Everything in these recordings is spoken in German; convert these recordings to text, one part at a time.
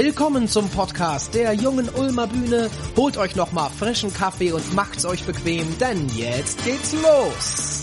Willkommen zum Podcast der jungen Ulmer Bühne. Holt euch nochmal frischen Kaffee und macht's euch bequem, denn jetzt geht's los.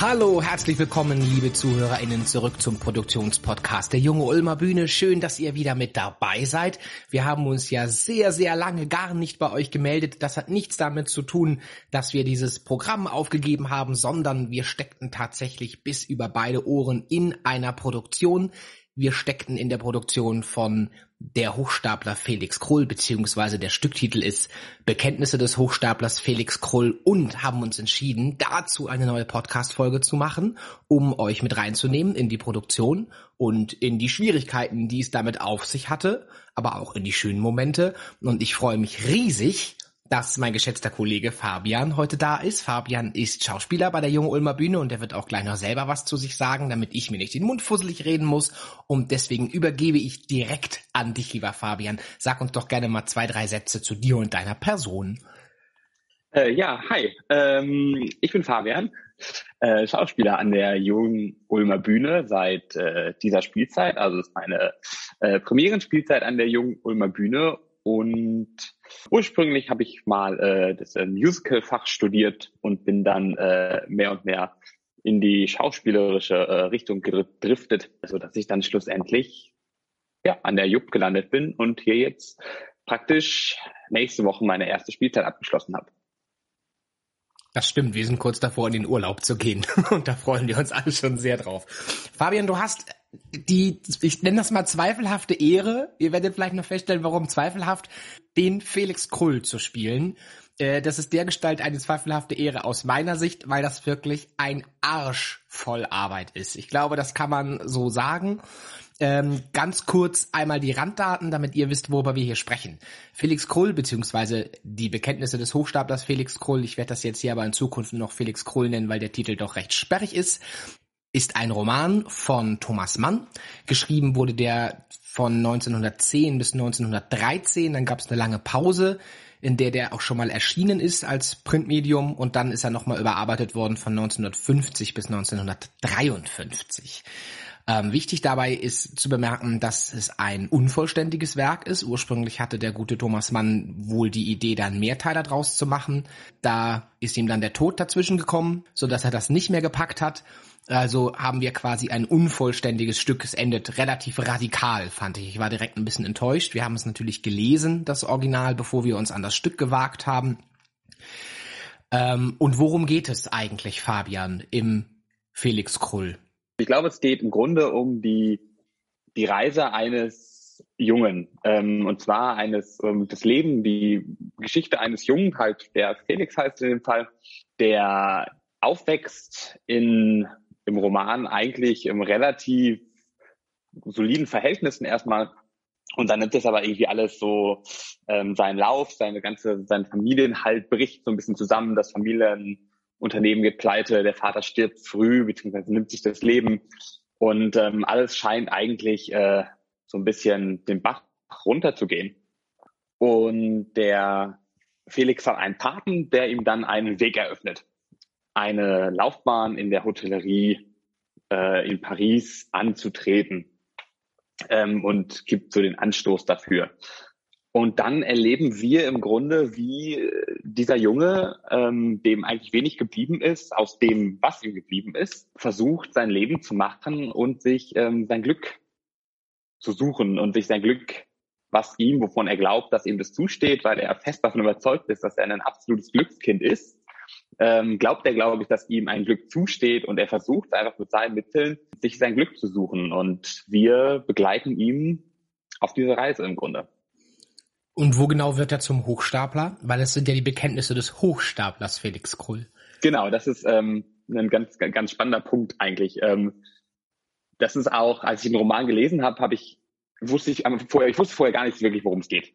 Hallo, herzlich willkommen, liebe ZuhörerInnen, zurück zum Produktionspodcast der Junge Ulmer Bühne. Schön, dass ihr wieder mit dabei seid. Wir haben uns ja sehr, sehr lange gar nicht bei euch gemeldet. Das hat nichts damit zu tun, dass wir dieses Programm aufgegeben haben, sondern wir steckten tatsächlich bis über beide Ohren in einer Produktion. Wir steckten in der Produktion von der Hochstapler Felix Krull, beziehungsweise der Stücktitel ist Bekenntnisse des Hochstaplers Felix Krull und haben uns entschieden, dazu eine neue Podcast-Folge zu machen, um euch mit reinzunehmen in die Produktion und in die Schwierigkeiten, die es damit auf sich hatte, aber auch in die schönen Momente. Und ich freue mich riesig, dass mein geschätzter Kollege Fabian heute da ist. Fabian ist Schauspieler bei der Junge Ulmer Bühne und er wird auch gleich noch selber was zu sich sagen, damit ich mir nicht den Mund fusselig reden muss. Und deswegen übergebe ich direkt an dich, lieber Fabian. Sag uns doch gerne mal zwei, drei Sätze zu dir und deiner Person. Äh, ja, hi. Ähm, ich bin Fabian, äh, Schauspieler an der Jungen Ulmer Bühne seit äh, dieser Spielzeit. Also es ist meine äh, Premierenspielzeit an der Jungen Ulmer Bühne und ursprünglich habe ich mal äh, das äh, Musical-Fach studiert und bin dann äh, mehr und mehr in die schauspielerische äh, Richtung gedriftet, so dass ich dann schlussendlich ja an der Jupp gelandet bin und hier jetzt praktisch nächste Woche meine erste Spielzeit abgeschlossen habe. Das stimmt, wir sind kurz davor, in den Urlaub zu gehen. Und da freuen wir uns alle schon sehr drauf. Fabian, du hast die, ich nenne das mal zweifelhafte Ehre, ihr werdet vielleicht noch feststellen, warum zweifelhaft, den Felix Krull zu spielen. Äh, das ist der Gestalt eine zweifelhafte Ehre aus meiner Sicht, weil das wirklich ein Arsch voll Arbeit ist. Ich glaube, das kann man so sagen. Ähm, ganz kurz einmal die Randdaten, damit ihr wisst, worüber wir hier sprechen. Felix Krull, beziehungsweise die Bekenntnisse des Hochstaplers Felix Krull, ich werde das jetzt hier aber in Zukunft noch Felix Krull nennen, weil der Titel doch recht sperrig ist, ist ein Roman von Thomas Mann. Geschrieben wurde der von 1910 bis 1913. Dann gab es eine lange Pause, in der der auch schon mal erschienen ist als Printmedium. Und dann ist er nochmal überarbeitet worden von 1950 bis 1953. Ähm, wichtig dabei ist zu bemerken, dass es ein unvollständiges Werk ist. Ursprünglich hatte der gute Thomas Mann wohl die Idee, da einen Mehrteiler draus zu machen. Da ist ihm dann der Tod dazwischen gekommen, so dass er das nicht mehr gepackt hat. Also haben wir quasi ein unvollständiges Stück. Es endet relativ radikal, fand ich. Ich war direkt ein bisschen enttäuscht. Wir haben es natürlich gelesen, das Original, bevor wir uns an das Stück gewagt haben. Ähm, und worum geht es eigentlich, Fabian, im Felix Krull? Ich glaube, es geht im Grunde um die, die Reise eines Jungen. Ähm, und zwar eines, ähm, das Leben, die Geschichte eines Jungen, halt, der Felix heißt in dem Fall, der aufwächst in im Roman eigentlich im relativ soliden Verhältnissen erstmal. Und dann nimmt es aber irgendwie alles so ähm, seinen Lauf, seine ganze, sein Familienhalt bricht so ein bisschen zusammen, das Familienunternehmen geht pleite, der Vater stirbt früh, beziehungsweise nimmt sich das Leben. Und ähm, alles scheint eigentlich äh, so ein bisschen den Bach runterzugehen. Und der Felix hat einen Paten, der ihm dann einen Weg eröffnet eine Laufbahn in der Hotellerie äh, in Paris anzutreten ähm, und gibt so den Anstoß dafür. Und dann erleben wir im Grunde, wie äh, dieser Junge, ähm, dem eigentlich wenig geblieben ist, aus dem, was ihm geblieben ist, versucht, sein Leben zu machen und sich ähm, sein Glück zu suchen und sich sein Glück, was ihm, wovon er glaubt, dass ihm das zusteht, weil er fest davon überzeugt ist, dass er ein absolutes Glückskind ist, ähm, glaubt er, glaube ich, dass ihm ein Glück zusteht und er versucht einfach mit seinen Mitteln, sich sein Glück zu suchen. Und wir begleiten ihn auf diese Reise im Grunde. Und wo genau wird er zum Hochstapler? Weil es sind ja die Bekenntnisse des Hochstaplers Felix Krull. Genau, das ist ähm, ein ganz, ganz spannender Punkt eigentlich. Ähm, das ist auch, als ich den Roman gelesen habe, habe ich wusste ich vorher, ich wusste vorher gar nicht wirklich, worum es geht.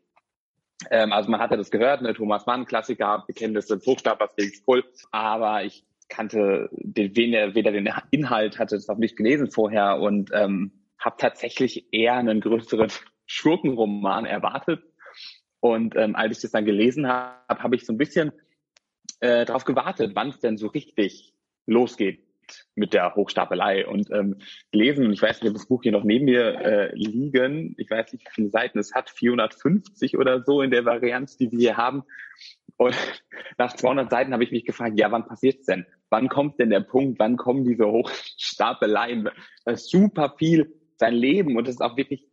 Ähm, also man hatte das gehört, ne, Thomas Mann, Klassiker, Bekenntnisse des Hochstaplers Felix Krull, aber ich kannte den, weder den Inhalt, hatte es noch nicht gelesen vorher und ähm, habe tatsächlich eher einen größeren Schurkenroman erwartet. Und ähm, als ich das dann gelesen habe, habe ich so ein bisschen äh, darauf gewartet, wann es denn so richtig losgeht, mit der Hochstapelei und ähm, gelesen. Und ich weiß nicht, ob das Buch hier noch neben mir äh, liegen. Ich weiß nicht, wie viele Seiten es hat. 450 oder so in der Variante, die wir hier haben. Und nach 200 Seiten habe ich mich gefragt, ja, wann passiert's denn? Wann kommt denn der Punkt? Wann kommen diese Hochstapeleien? Das ist super viel sein Leben und es ist auch wirklich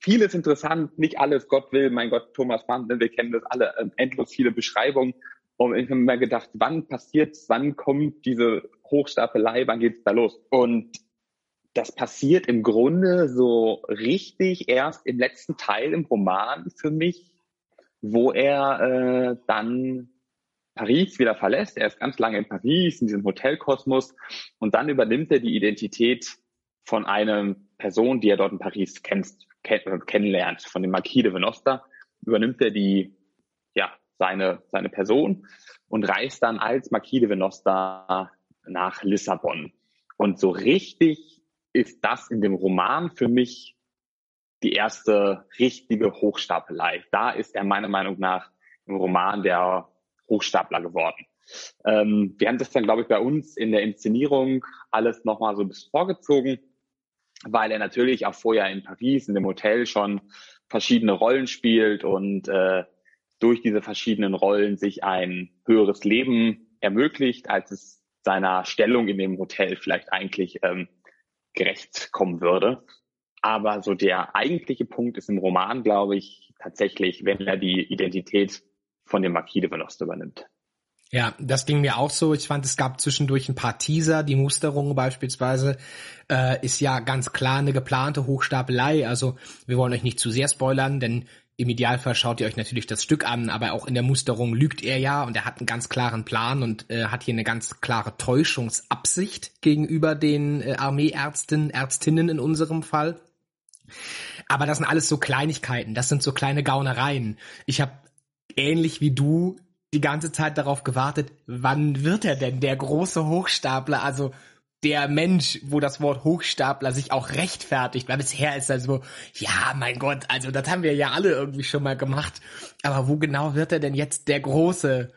vieles interessant, nicht alles, Gott will, mein Gott, Thomas Mann, wir kennen das alle, ähm, endlos viele Beschreibungen. Und ich habe mir gedacht, wann passiert's, wann kommt diese Hochstapelei, wann geht's da los? Und das passiert im Grunde so richtig erst im letzten Teil im Roman für mich, wo er äh, dann Paris wieder verlässt. Er ist ganz lange in Paris, in diesem Hotelkosmos und dann übernimmt er die Identität von einer Person, die er dort in Paris kennt, kenn kennenlernt, von dem Marquis de Venosta, übernimmt er die, ja, seine, seine Person und reist dann als Marquis de Venosta nach Lissabon. Und so richtig ist das in dem Roman für mich die erste richtige Hochstapelei. Da ist er meiner Meinung nach im Roman der Hochstapler geworden. Ähm, wir haben das dann, glaube ich, bei uns in der Inszenierung alles nochmal so bisschen vorgezogen, weil er natürlich auch vorher in Paris in dem Hotel schon verschiedene Rollen spielt und äh, durch diese verschiedenen Rollen sich ein höheres Leben ermöglicht, als es seiner Stellung in dem Hotel vielleicht eigentlich ähm, gerecht kommen würde. Aber so der eigentliche Punkt ist im Roman, glaube ich, tatsächlich, wenn er die Identität von dem Marquis de Veloste übernimmt. Ja, das ging mir auch so. Ich fand, es gab zwischendurch ein paar Teaser. Die Musterung beispielsweise äh, ist ja ganz klar eine geplante Hochstapelei. Also wir wollen euch nicht zu sehr spoilern, denn im Idealfall schaut ihr euch natürlich das Stück an, aber auch in der Musterung lügt er ja und er hat einen ganz klaren Plan und äh, hat hier eine ganz klare Täuschungsabsicht gegenüber den äh, Armeeärzten, Ärztinnen in unserem Fall. Aber das sind alles so Kleinigkeiten, das sind so kleine Gaunereien. Ich habe ähnlich wie du die ganze Zeit darauf gewartet, wann wird er denn der große Hochstapler, also der Mensch, wo das Wort Hochstapler sich auch rechtfertigt, weil bisher ist er so, ja, mein Gott, also das haben wir ja alle irgendwie schon mal gemacht, aber wo genau wird er denn jetzt der große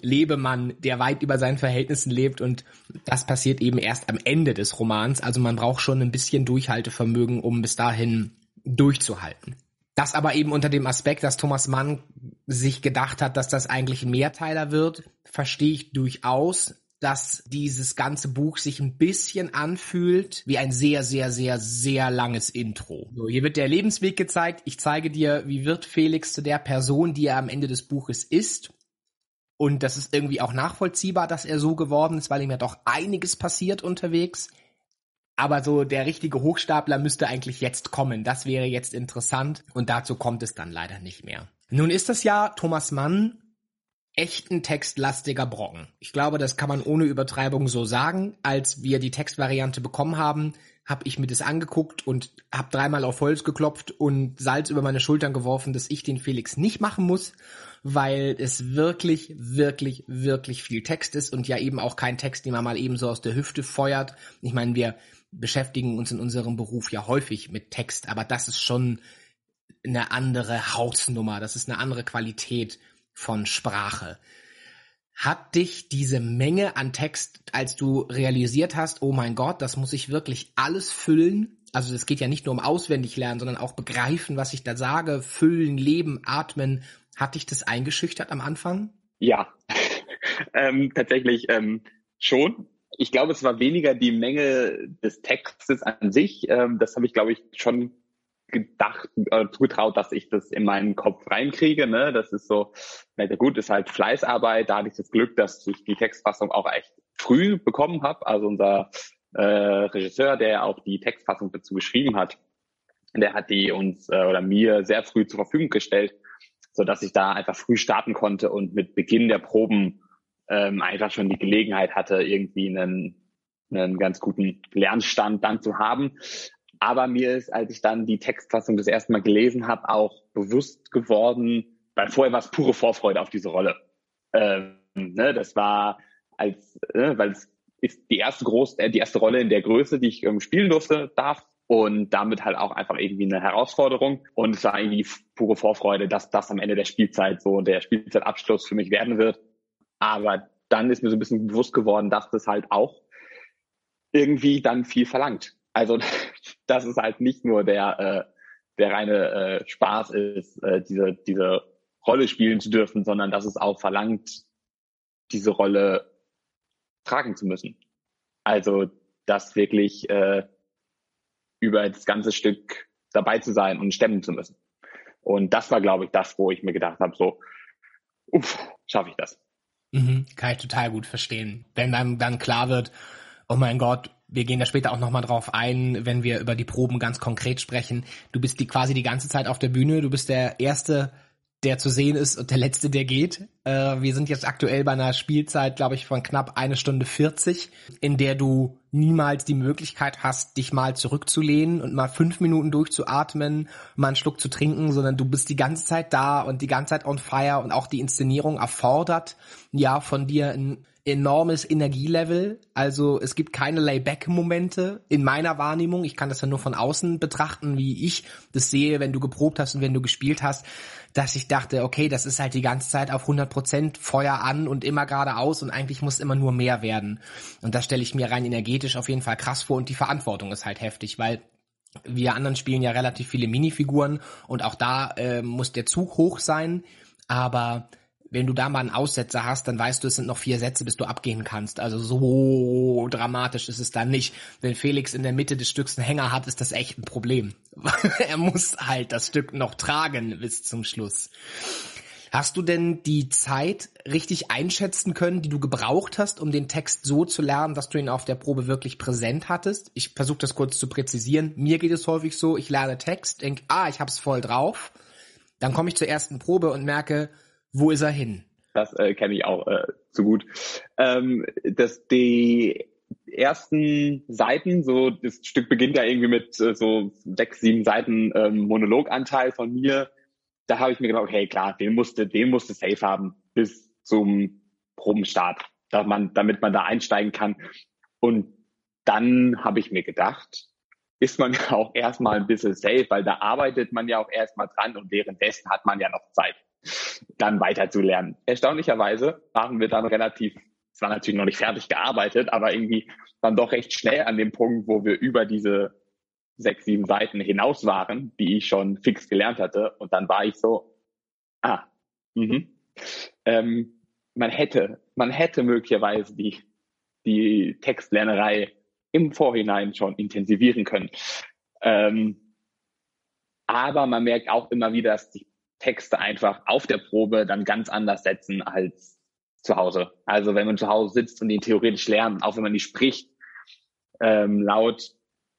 Lebemann, der weit über seinen Verhältnissen lebt? Und das passiert eben erst am Ende des Romans, also man braucht schon ein bisschen Durchhaltevermögen, um bis dahin durchzuhalten. Das aber eben unter dem Aspekt, dass Thomas Mann sich gedacht hat, dass das eigentlich ein Mehrteiler wird, verstehe ich durchaus, dass dieses ganze Buch sich ein bisschen anfühlt wie ein sehr, sehr, sehr, sehr langes Intro. So, hier wird der Lebensweg gezeigt. Ich zeige dir, wie wird Felix zu der Person, die er am Ende des Buches ist. Und das ist irgendwie auch nachvollziehbar, dass er so geworden ist, weil ihm ja doch einiges passiert unterwegs. Aber so der richtige Hochstapler müsste eigentlich jetzt kommen. Das wäre jetzt interessant und dazu kommt es dann leider nicht mehr. Nun ist das ja Thomas Mann echten textlastiger Brocken. Ich glaube, das kann man ohne Übertreibung so sagen. Als wir die Textvariante bekommen haben, habe ich mir das angeguckt und habe dreimal auf Holz geklopft und Salz über meine Schultern geworfen, dass ich den Felix nicht machen muss, weil es wirklich, wirklich, wirklich viel Text ist und ja eben auch kein Text, den man mal eben so aus der Hüfte feuert. Ich meine, wir beschäftigen uns in unserem Beruf ja häufig mit Text, aber das ist schon eine andere Hausnummer, das ist eine andere Qualität von Sprache. Hat dich diese Menge an Text, als du realisiert hast, oh mein Gott, das muss ich wirklich alles füllen? Also es geht ja nicht nur um auswendig lernen, sondern auch begreifen, was ich da sage, füllen, leben, atmen. Hat dich das eingeschüchtert am Anfang? Ja, ähm, tatsächlich ähm, schon ich glaube, es war weniger die Menge des Textes an sich. Ähm, das habe ich, glaube ich, schon gedacht, äh, zugetraut, dass ich das in meinen Kopf reinkriege. Ne? Das ist so, na ja gut, ist halt Fleißarbeit. Da hatte ich das Glück, dass ich die Textfassung auch echt früh bekommen habe. Also unser äh, Regisseur, der auch die Textfassung dazu geschrieben hat, der hat die uns äh, oder mir sehr früh zur Verfügung gestellt, so dass ich da einfach früh starten konnte und mit Beginn der Proben ähm, einfach schon die Gelegenheit hatte, irgendwie einen, einen ganz guten Lernstand dann zu haben. Aber mir ist, als ich dann die Textfassung das erste Mal gelesen habe, auch bewusst geworden, weil vorher war es pure Vorfreude auf diese Rolle. Ähm, ne, das war als, ne, weil es ist die erste groß, äh, die erste Rolle in der Größe, die ich ähm, spielen durfte, darf und damit halt auch einfach irgendwie eine Herausforderung. Und es war irgendwie pure Vorfreude, dass das am Ende der Spielzeit so der Spielzeitabschluss für mich werden wird. Aber dann ist mir so ein bisschen bewusst geworden, dass das halt auch irgendwie dann viel verlangt. Also dass es halt nicht nur der, äh, der reine äh, Spaß ist, äh, diese, diese Rolle spielen zu dürfen, sondern dass es auch verlangt, diese Rolle tragen zu müssen. Also das wirklich äh, über das ganze Stück dabei zu sein und stemmen zu müssen. Und das war, glaube ich, das, wo ich mir gedacht habe, so, uff, schaffe ich das. Mhm, kann ich total gut verstehen. Wenn dann, dann klar wird, oh mein Gott, wir gehen da später auch nochmal drauf ein, wenn wir über die Proben ganz konkret sprechen. Du bist die quasi die ganze Zeit auf der Bühne, du bist der erste der zu sehen ist und der letzte, der geht. Äh, wir sind jetzt aktuell bei einer Spielzeit, glaube ich, von knapp eine Stunde 40, in der du niemals die Möglichkeit hast, dich mal zurückzulehnen und mal fünf Minuten durchzuatmen, mal einen Schluck zu trinken, sondern du bist die ganze Zeit da und die ganze Zeit on fire und auch die Inszenierung erfordert ja von dir ein enormes Energielevel. Also es gibt keine Layback-Momente in meiner Wahrnehmung. Ich kann das ja nur von außen betrachten, wie ich das sehe, wenn du geprobt hast und wenn du gespielt hast, dass ich dachte, okay, das ist halt die ganze Zeit auf 100% Feuer an und immer geradeaus und eigentlich muss immer nur mehr werden. Und das stelle ich mir rein energetisch auf jeden Fall krass vor und die Verantwortung ist halt heftig, weil wir anderen spielen ja relativ viele Minifiguren und auch da äh, muss der Zug hoch sein, aber wenn du da mal einen Aussetzer hast, dann weißt du, es sind noch vier Sätze, bis du abgehen kannst. Also so dramatisch ist es dann nicht. Wenn Felix in der Mitte des Stücks einen Hänger hat, ist das echt ein Problem. er muss halt das Stück noch tragen bis zum Schluss. Hast du denn die Zeit richtig einschätzen können, die du gebraucht hast, um den Text so zu lernen, dass du ihn auf der Probe wirklich präsent hattest? Ich versuche das kurz zu präzisieren. Mir geht es häufig so, ich lerne Text, denke, ah, ich hab's voll drauf. Dann komme ich zur ersten Probe und merke, wo ist er hin? Das äh, kenne ich auch äh, zu gut. Ähm, dass die ersten Seiten, so das Stück beginnt ja irgendwie mit äh, so sechs, sieben Seiten ähm, Monologanteil von mir. Da habe ich mir gedacht, hey klar, den musste, den musste safe haben bis zum Probenstart, dass man, damit man da einsteigen kann. Und dann habe ich mir gedacht, ist man ja auch erstmal ein bisschen safe, weil da arbeitet man ja auch erstmal dran und währenddessen hat man ja noch Zeit dann weiter zu lernen. Erstaunlicherweise waren wir dann relativ, es war natürlich noch nicht fertig gearbeitet, aber irgendwie dann doch recht schnell an dem Punkt, wo wir über diese sechs, sieben Seiten hinaus waren, die ich schon fix gelernt hatte. Und dann war ich so, ah, mhm. Ähm, man hätte, man hätte möglicherweise die, die Textlernerei im Vorhinein schon intensivieren können. Ähm, aber man merkt auch immer wieder, dass die Texte einfach auf der Probe dann ganz anders setzen als zu Hause. Also wenn man zu Hause sitzt und ihn theoretisch lernt, auch wenn man nicht spricht, ähm, laut,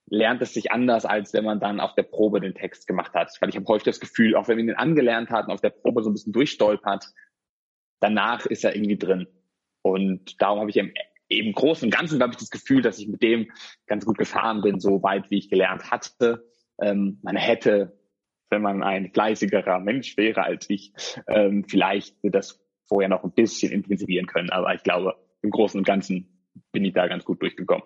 lernt es sich anders, als wenn man dann auf der Probe den Text gemacht hat. Weil ich habe häufig das Gefühl, auch wenn man ihn angelernt hat und auf der Probe so ein bisschen durchstolpert, danach ist er irgendwie drin. Und darum habe ich im, im Großen und Ganzen, glaube ich, das Gefühl, dass ich mit dem ganz gut gefahren bin, so weit, wie ich gelernt hatte. Ähm, man hätte wenn man ein fleißigerer Mensch wäre als ich, ähm, vielleicht das vorher noch ein bisschen intensivieren können. Aber ich glaube, im Großen und Ganzen bin ich da ganz gut durchgekommen.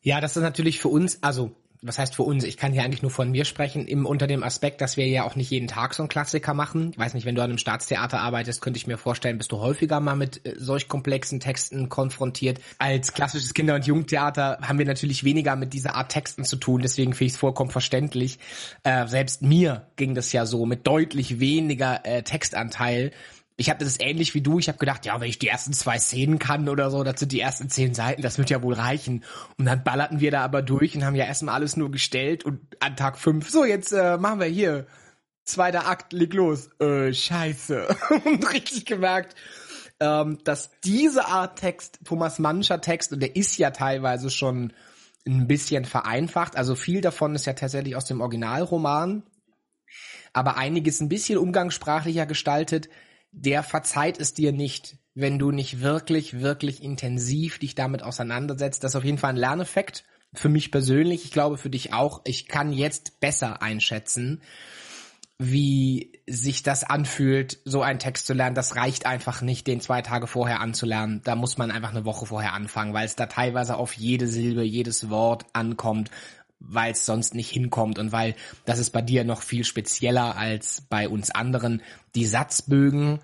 Ja, das ist natürlich für uns, also was heißt für uns? Ich kann hier eigentlich nur von mir sprechen, im, unter dem Aspekt, dass wir ja auch nicht jeden Tag so einen Klassiker machen. Ich weiß nicht, wenn du an einem Staatstheater arbeitest, könnte ich mir vorstellen, bist du häufiger mal mit äh, solch komplexen Texten konfrontiert. Als klassisches Kinder- und Jugendtheater haben wir natürlich weniger mit dieser Art Texten zu tun, deswegen finde ich es vollkommen verständlich. Äh, selbst mir ging das ja so mit deutlich weniger äh, Textanteil ich habe das ähnlich wie du. Ich habe gedacht, ja, wenn ich die ersten zwei Szenen kann oder so, das sind die ersten zehn Seiten, das wird ja wohl reichen. Und dann ballerten wir da aber durch und haben ja erstmal alles nur gestellt und an Tag fünf, so jetzt äh, machen wir hier. Zweiter Akt, leg los. Äh, scheiße. und richtig gemerkt, ähm, dass diese Art Text, Thomas Mannscher Text, und der ist ja teilweise schon ein bisschen vereinfacht. Also viel davon ist ja tatsächlich aus dem Originalroman. Aber einiges ein bisschen umgangssprachlicher gestaltet der verzeiht es dir nicht, wenn du nicht wirklich, wirklich intensiv dich damit auseinandersetzt. Das ist auf jeden Fall ein Lerneffekt. Für mich persönlich, ich glaube für dich auch. Ich kann jetzt besser einschätzen, wie sich das anfühlt, so einen Text zu lernen. Das reicht einfach nicht, den zwei Tage vorher anzulernen. Da muss man einfach eine Woche vorher anfangen, weil es da teilweise auf jede Silbe, jedes Wort ankommt weil es sonst nicht hinkommt und weil das ist bei dir noch viel spezieller als bei uns anderen, die Satzbögen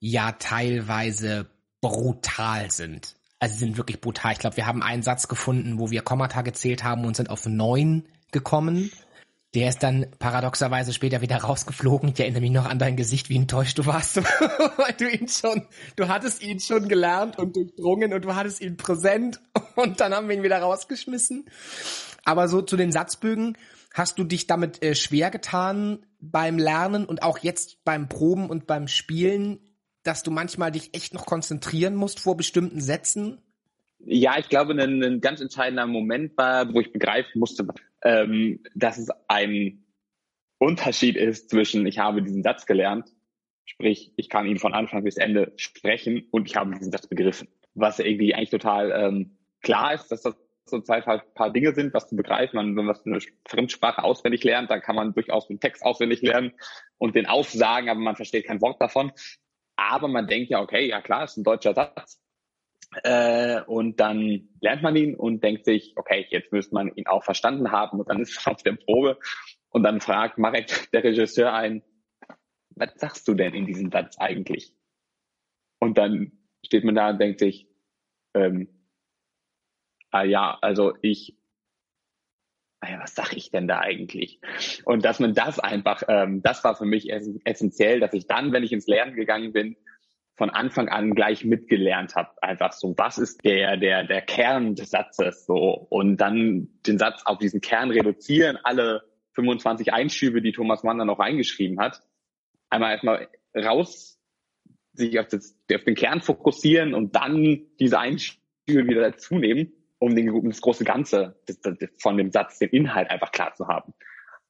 ja teilweise brutal sind. also sie sind wirklich brutal. Ich glaube, wir haben einen Satz gefunden, wo wir Kommata gezählt haben und sind auf neun gekommen. Der ist dann paradoxerweise später wieder rausgeflogen. Ich erinnere mich noch an dein Gesicht, wie enttäuscht du warst, weil du ihn schon, du hattest ihn schon gelernt und durchdrungen und du hattest ihn präsent und dann haben wir ihn wieder rausgeschmissen. Aber so zu den Satzbögen, hast du dich damit äh, schwer getan beim Lernen und auch jetzt beim Proben und beim Spielen, dass du manchmal dich echt noch konzentrieren musst vor bestimmten Sätzen? Ja, ich glaube, ein, ein ganz entscheidender Moment war, wo ich begreifen musste, ähm, dass es ein Unterschied ist zwischen, ich habe diesen Satz gelernt, sprich, ich kann ihn von Anfang bis Ende sprechen und ich habe diesen Satz begriffen. Was irgendwie eigentlich total ähm, klar ist, dass das so zwei paar Dinge sind, was zu begreifen. Man, wenn man eine Fremdsprache auswendig lernt, dann kann man durchaus den Text auswendig lernen und den aufsagen, aber man versteht kein Wort davon. Aber man denkt ja, okay, ja klar, ist ein deutscher Satz. Äh, und dann lernt man ihn und denkt sich, okay, jetzt müsste man ihn auch verstanden haben. Und dann ist es auf der Probe und dann fragt Marek, der Regisseur, ein, was sagst du denn in diesem Satz eigentlich? Und dann steht man da und denkt sich, ähm, ah ja, also ich, naja, was sag ich denn da eigentlich? Und dass man das einfach, ähm, das war für mich essentiell, dass ich dann, wenn ich ins Lernen gegangen bin, von Anfang an gleich mitgelernt habe. Einfach so, was ist der, der, der Kern des Satzes so und dann den Satz auf diesen Kern reduzieren, alle 25 Einschübe, die Thomas Mann dann noch reingeschrieben hat. Einmal erstmal raus, sich auf, das, auf den Kern fokussieren und dann diese Einschübe wieder dazu nehmen, um, den, um das große Ganze das, das, von dem Satz, den Inhalt einfach klar zu haben.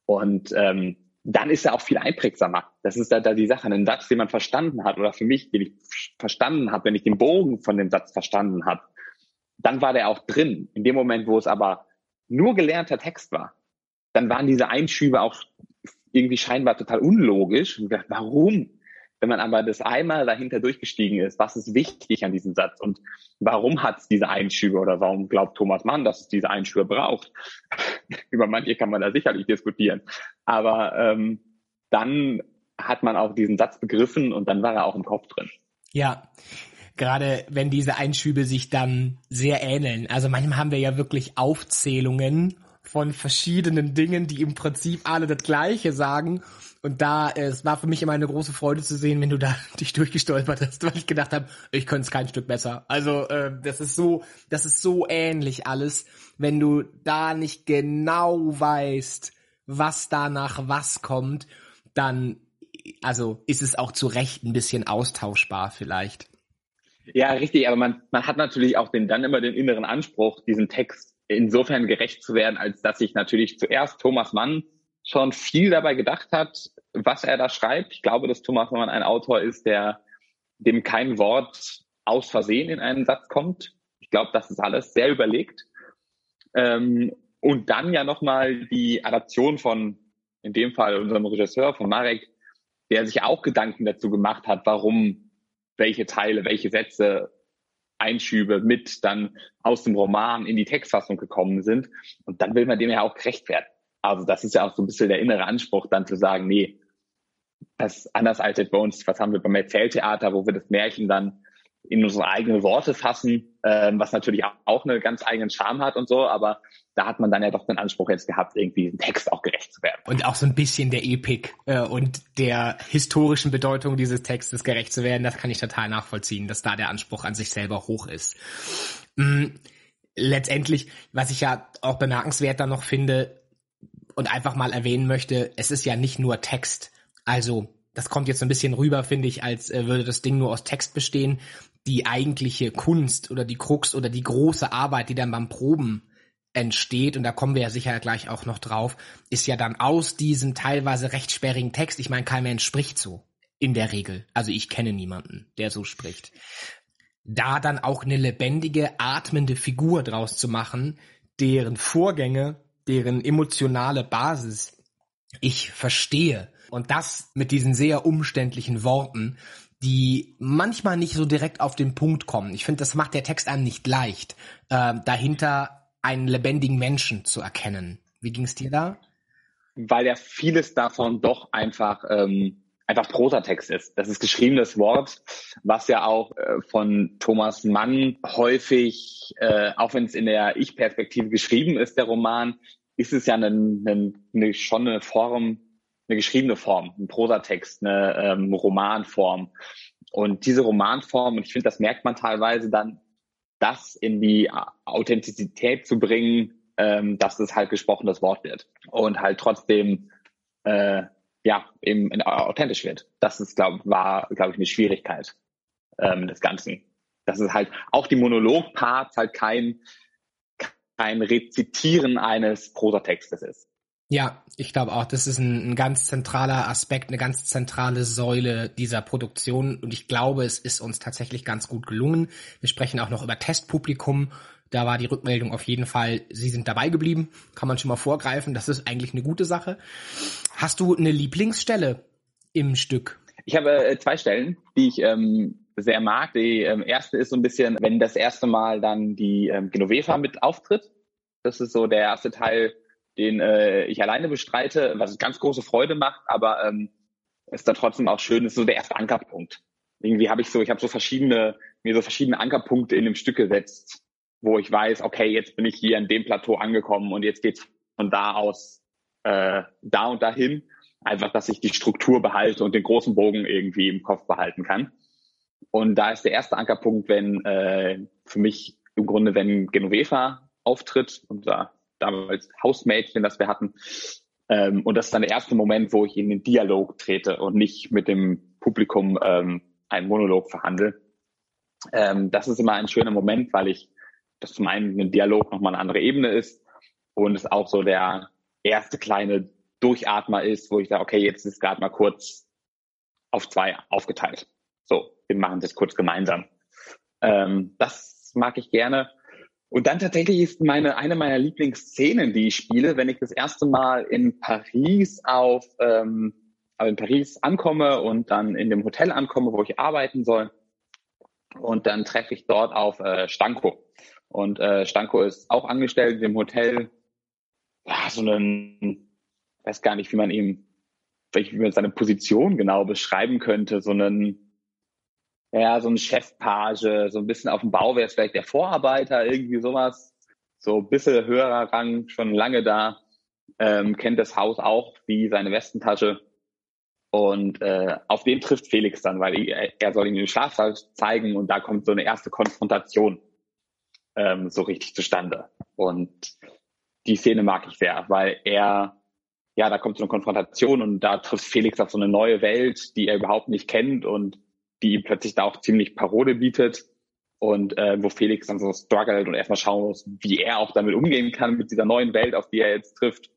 Und ähm, dann ist er auch viel einprägsamer. Das ist da, da die Sache. Ein Satz, den man verstanden hat, oder für mich, den ich verstanden habe, wenn ich den Bogen von dem Satz verstanden habe, dann war der auch drin. In dem Moment, wo es aber nur gelernter Text war, dann waren diese Einschübe auch irgendwie scheinbar total unlogisch. Und gedacht, warum? Wenn man aber das einmal dahinter durchgestiegen ist, was ist wichtig an diesem Satz und warum hat es diese Einschübe oder warum glaubt Thomas Mann, dass es diese Einschübe braucht? Über manche kann man da sicherlich diskutieren. Aber ähm, dann hat man auch diesen Satz begriffen und dann war er auch im Kopf drin. Ja, gerade wenn diese Einschübe sich dann sehr ähneln. Also manchmal haben wir ja wirklich Aufzählungen von verschiedenen Dingen, die im Prinzip alle das Gleiche sagen. Und da, äh, es war für mich immer eine große Freude zu sehen, wenn du da dich durchgestolpert hast, weil ich gedacht habe, ich könnte es kein Stück besser. Also äh, das ist so, das ist so ähnlich alles, wenn du da nicht genau weißt, was da nach was kommt, dann, also ist es auch zu Recht ein bisschen austauschbar vielleicht. Ja, richtig, aber man, man hat natürlich auch den, dann immer den inneren Anspruch, diesen Text insofern gerecht zu werden, als dass ich natürlich zuerst Thomas Mann schon viel dabei gedacht hat, was er da schreibt. Ich glaube, dass Thomas Mann ein Autor ist, der dem kein Wort aus Versehen in einen Satz kommt. Ich glaube, das ist alles sehr überlegt. Ähm, und dann ja nochmal die Adaption von, in dem Fall unserem Regisseur, von Marek, der sich auch Gedanken dazu gemacht hat, warum welche Teile, welche Sätze Einschübe mit dann aus dem Roman in die Textfassung gekommen sind. Und dann will man dem ja auch gerecht werden. Also das ist ja auch so ein bisschen der innere Anspruch, dann zu sagen, nee, das anders als bei uns, was haben wir beim Erzähltheater, wo wir das Märchen dann in unsere eigenen Worte fassen, ähm, was natürlich auch eine ganz eigenen Charme hat und so, aber da hat man dann ja doch den Anspruch jetzt gehabt, irgendwie dem Text auch gerecht zu werden. Und auch so ein bisschen der Epik äh, und der historischen Bedeutung dieses Textes gerecht zu werden, das kann ich total nachvollziehen, dass da der Anspruch an sich selber hoch ist. Mhm. Letztendlich, was ich ja auch bemerkenswert dann noch finde und einfach mal erwähnen möchte, es ist ja nicht nur Text. Also das kommt jetzt so ein bisschen rüber, finde ich, als äh, würde das Ding nur aus Text bestehen. Die eigentliche Kunst oder die Krux oder die große Arbeit, die dann beim Proben entsteht, und da kommen wir ja sicher gleich auch noch drauf, ist ja dann aus diesem teilweise recht sperrigen Text, ich meine, kein Mensch spricht so. In der Regel. Also ich kenne niemanden, der so spricht. Da dann auch eine lebendige, atmende Figur draus zu machen, deren Vorgänge, deren emotionale Basis ich verstehe. Und das mit diesen sehr umständlichen Worten, die manchmal nicht so direkt auf den Punkt kommen. Ich finde, das macht der Text einem nicht leicht, äh, dahinter einen lebendigen Menschen zu erkennen. Wie ging es dir da? Weil ja vieles davon doch einfach ähm, einfach Prosatext ist. Das ist geschriebenes Wort, was ja auch äh, von Thomas Mann häufig, äh, auch wenn es in der Ich-Perspektive geschrieben ist, der Roman, ist es ja eine, eine, eine, schon eine Form, eine geschriebene Form, ein Prosatext, eine ähm, Romanform. Und diese Romanform, und ich finde, das merkt man teilweise dann, das in die Authentizität zu bringen, ähm, dass es halt gesprochenes Wort wird und halt trotzdem äh, ja eben authentisch wird. Das ist glaub, war glaube ich eine Schwierigkeit ähm, des Ganzen. Das ist halt auch die Monologparts halt kein kein Rezitieren eines Prosatextes ist. Ja, ich glaube auch, das ist ein, ein, ganz zentraler Aspekt, eine ganz zentrale Säule dieser Produktion und ich glaube, es ist uns tatsächlich ganz gut gelungen. Wir sprechen auch noch über Testpublikum. Da war die Rückmeldung auf jeden Fall, sie sind dabei geblieben. Kann man schon mal vorgreifen. Das ist eigentlich eine gute Sache. Hast du eine Lieblingsstelle im Stück? Ich habe äh, zwei Stellen, die ich ähm, sehr mag. Die ähm, erste ist so ein bisschen, wenn das erste Mal dann die ähm, Genoveva mit auftritt. Das ist so der erste Teil, den äh, ich alleine bestreite, was ganz große Freude macht, aber ähm, ist dann trotzdem auch schön, ist so der erste Ankerpunkt. Irgendwie habe ich so, ich habe so verschiedene, mir so verschiedene Ankerpunkte in dem Stück gesetzt, wo ich weiß, okay, jetzt bin ich hier an dem Plateau angekommen und jetzt geht's von da aus äh, da und dahin. Einfach, dass ich die Struktur behalte und den großen Bogen irgendwie im Kopf behalten kann. Und da ist der erste Ankerpunkt, wenn äh, für mich im Grunde, wenn Genoveva auftritt, unser damals Hausmädchen, das wir hatten. Ähm, und das ist dann der erste Moment, wo ich in den Dialog trete und nicht mit dem Publikum ähm, einen Monolog verhandle. Ähm, das ist immer ein schöner Moment, weil ich das zum einen ein Dialog nochmal eine andere Ebene ist und es auch so der erste kleine Durchatmer ist, wo ich sage, okay, jetzt ist gerade mal kurz auf zwei aufgeteilt. So, wir machen das kurz gemeinsam. Ähm, das mag ich gerne. Und dann tatsächlich ist meine, eine meiner Lieblingsszenen, die ich spiele, wenn ich das erste Mal in Paris auf, ähm, also in Paris ankomme und dann in dem Hotel ankomme, wo ich arbeiten soll. Und dann treffe ich dort auf äh, Stanko. Und äh, Stanko ist auch angestellt in dem Hotel. Ja, so einen, weiß gar nicht, wie man ihm, wie man seine Position genau beschreiben könnte, so einen ja, so ein Chefpage, so ein bisschen auf dem Bau wäre es vielleicht der Vorarbeiter, irgendwie sowas. So ein bisschen höherer Rang, schon lange da, ähm, kennt das Haus auch wie seine Westentasche. Und äh, auf den trifft Felix dann, weil er, er soll ihm den Schlafsaal zeigen und da kommt so eine erste Konfrontation ähm, so richtig zustande. Und die Szene mag ich sehr, weil er, ja, da kommt so eine Konfrontation und da trifft Felix auf so eine neue Welt, die er überhaupt nicht kennt und die plötzlich da auch ziemlich Parole bietet und äh, wo Felix dann so struggelt und erstmal schauen muss, wie er auch damit umgehen kann mit dieser neuen Welt, auf die er jetzt trifft.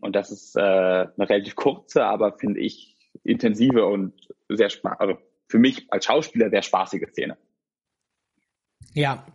Und das ist äh, eine relativ kurze, aber finde ich intensive und sehr also für mich als Schauspieler sehr spaßige Szene. Ja,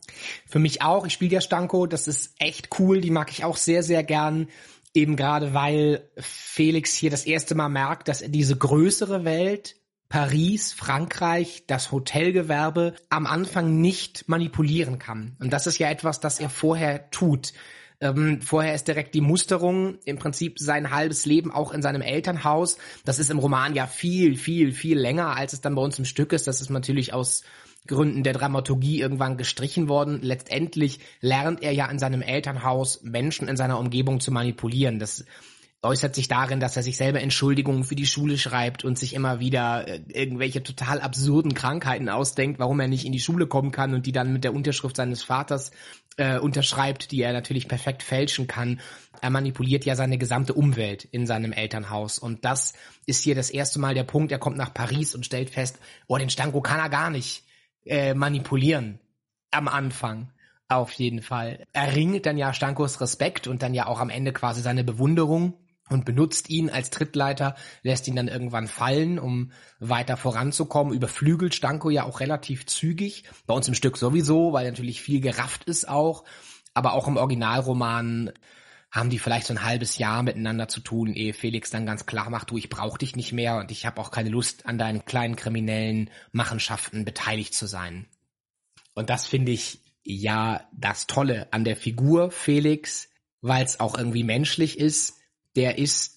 für mich auch. Ich spiele ja Stanko, das ist echt cool, die mag ich auch sehr, sehr gern. Eben gerade weil Felix hier das erste Mal merkt, dass er diese größere Welt Paris, Frankreich, das Hotelgewerbe am Anfang nicht manipulieren kann. Und das ist ja etwas, das er vorher tut. Ähm, vorher ist direkt die Musterung, im Prinzip sein halbes Leben auch in seinem Elternhaus. Das ist im Roman ja viel, viel, viel länger, als es dann bei uns im Stück ist. Das ist natürlich aus Gründen der Dramaturgie irgendwann gestrichen worden. Letztendlich lernt er ja in seinem Elternhaus Menschen in seiner Umgebung zu manipulieren. Das äußert sich darin, dass er sich selber Entschuldigungen für die Schule schreibt und sich immer wieder äh, irgendwelche total absurden Krankheiten ausdenkt, warum er nicht in die Schule kommen kann und die dann mit der Unterschrift seines Vaters äh, unterschreibt, die er natürlich perfekt fälschen kann. Er manipuliert ja seine gesamte Umwelt in seinem Elternhaus. Und das ist hier das erste Mal der Punkt. Er kommt nach Paris und stellt fest, oh, den Stanko kann er gar nicht äh, manipulieren. Am Anfang. Auf jeden Fall. Er ringt dann ja Stankos Respekt und dann ja auch am Ende quasi seine Bewunderung und benutzt ihn als Trittleiter, lässt ihn dann irgendwann fallen, um weiter voranzukommen, überflügelt Stanko ja auch relativ zügig, bei uns im Stück sowieso, weil natürlich viel gerafft ist auch, aber auch im Originalroman haben die vielleicht so ein halbes Jahr miteinander zu tun, ehe Felix dann ganz klar macht, du, ich brauch dich nicht mehr und ich habe auch keine Lust, an deinen kleinen kriminellen Machenschaften beteiligt zu sein. Und das finde ich ja das Tolle an der Figur Felix, weil es auch irgendwie menschlich ist, der ist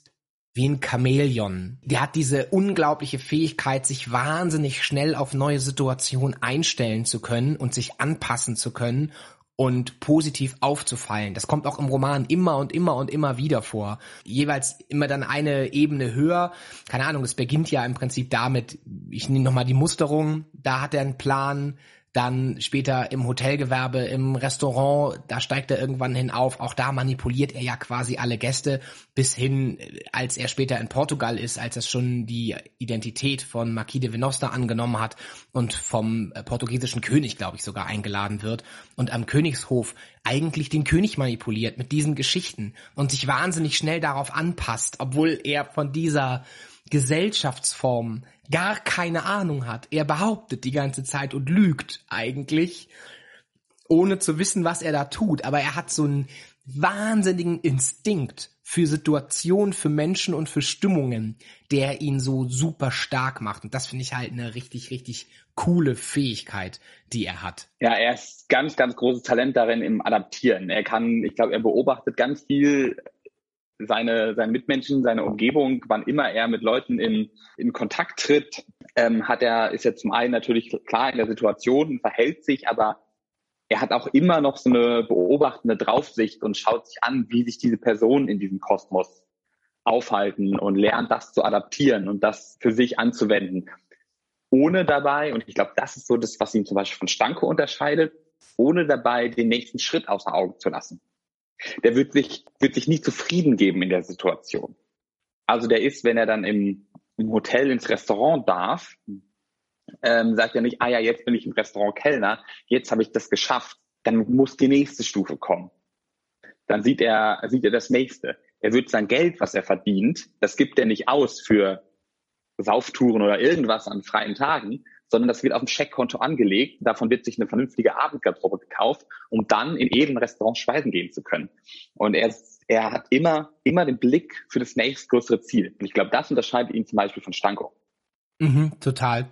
wie ein Chamäleon. Der hat diese unglaubliche Fähigkeit, sich wahnsinnig schnell auf neue Situationen einstellen zu können und sich anpassen zu können und positiv aufzufallen. Das kommt auch im Roman immer und immer und immer wieder vor. Jeweils immer dann eine Ebene höher. Keine Ahnung, es beginnt ja im Prinzip damit, ich nehme nochmal die Musterung, da hat er einen Plan, dann später im Hotelgewerbe, im Restaurant, da steigt er irgendwann hin auf. Auch da manipuliert er ja quasi alle Gäste bis hin, als er später in Portugal ist, als er schon die Identität von Marquis de Venosta angenommen hat und vom äh, portugiesischen König, glaube ich, sogar eingeladen wird und am Königshof eigentlich den König manipuliert mit diesen Geschichten und sich wahnsinnig schnell darauf anpasst, obwohl er von dieser Gesellschaftsform gar keine Ahnung hat. Er behauptet die ganze Zeit und lügt eigentlich, ohne zu wissen, was er da tut. Aber er hat so einen wahnsinnigen Instinkt für Situationen, für Menschen und für Stimmungen, der ihn so super stark macht. Und das finde ich halt eine richtig, richtig coole Fähigkeit, die er hat. Ja, er ist ganz, ganz großes Talent darin im Adaptieren. Er kann, ich glaube, er beobachtet ganz viel seine, seine Mitmenschen, seine Umgebung, wann immer er mit Leuten in, in Kontakt tritt, ähm, hat er, ist er zum einen natürlich klar in der Situation, verhält sich, aber er hat auch immer noch so eine beobachtende Draufsicht und schaut sich an, wie sich diese Personen in diesem Kosmos aufhalten und lernt das zu adaptieren und das für sich anzuwenden. Ohne dabei, und ich glaube, das ist so das, was ihn zum Beispiel von Stanko unterscheidet, ohne dabei den nächsten Schritt außer Augen zu lassen der wird sich, wird sich nicht zufrieden geben in der Situation. Also der ist, wenn er dann im, im Hotel ins Restaurant darf, ähm, sagt er nicht, ah ja, jetzt bin ich im Restaurant Kellner, jetzt habe ich das geschafft, dann muss die nächste Stufe kommen. Dann sieht er, sieht er das nächste. Er wird sein Geld, was er verdient, das gibt er nicht aus für Sauftouren oder irgendwas an freien Tagen, sondern das wird auf dem Scheckkonto angelegt. Davon wird sich eine vernünftige Abendgarderobe gekauft, um dann in edlen Restaurants speisen gehen zu können. Und er, er hat immer, immer den Blick für das nächstgrößere Ziel. Und ich glaube, das unterscheidet ihn zum Beispiel von Stanko. Mhm, total.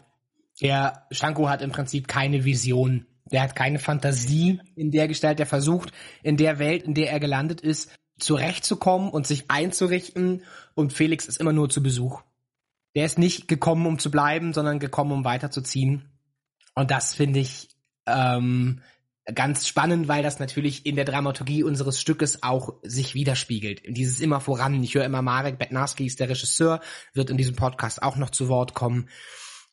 Der Stanko hat im Prinzip keine Vision. Der hat keine Fantasie in der Gestalt. Der versucht, in der Welt, in der er gelandet ist, zurechtzukommen und sich einzurichten. Und Felix ist immer nur zu Besuch der ist nicht gekommen, um zu bleiben, sondern gekommen, um weiterzuziehen. Und das finde ich ähm, ganz spannend, weil das natürlich in der Dramaturgie unseres Stückes auch sich widerspiegelt. Dieses immer voran. Ich höre immer Marek Betnarski ist der Regisseur, wird in diesem Podcast auch noch zu Wort kommen.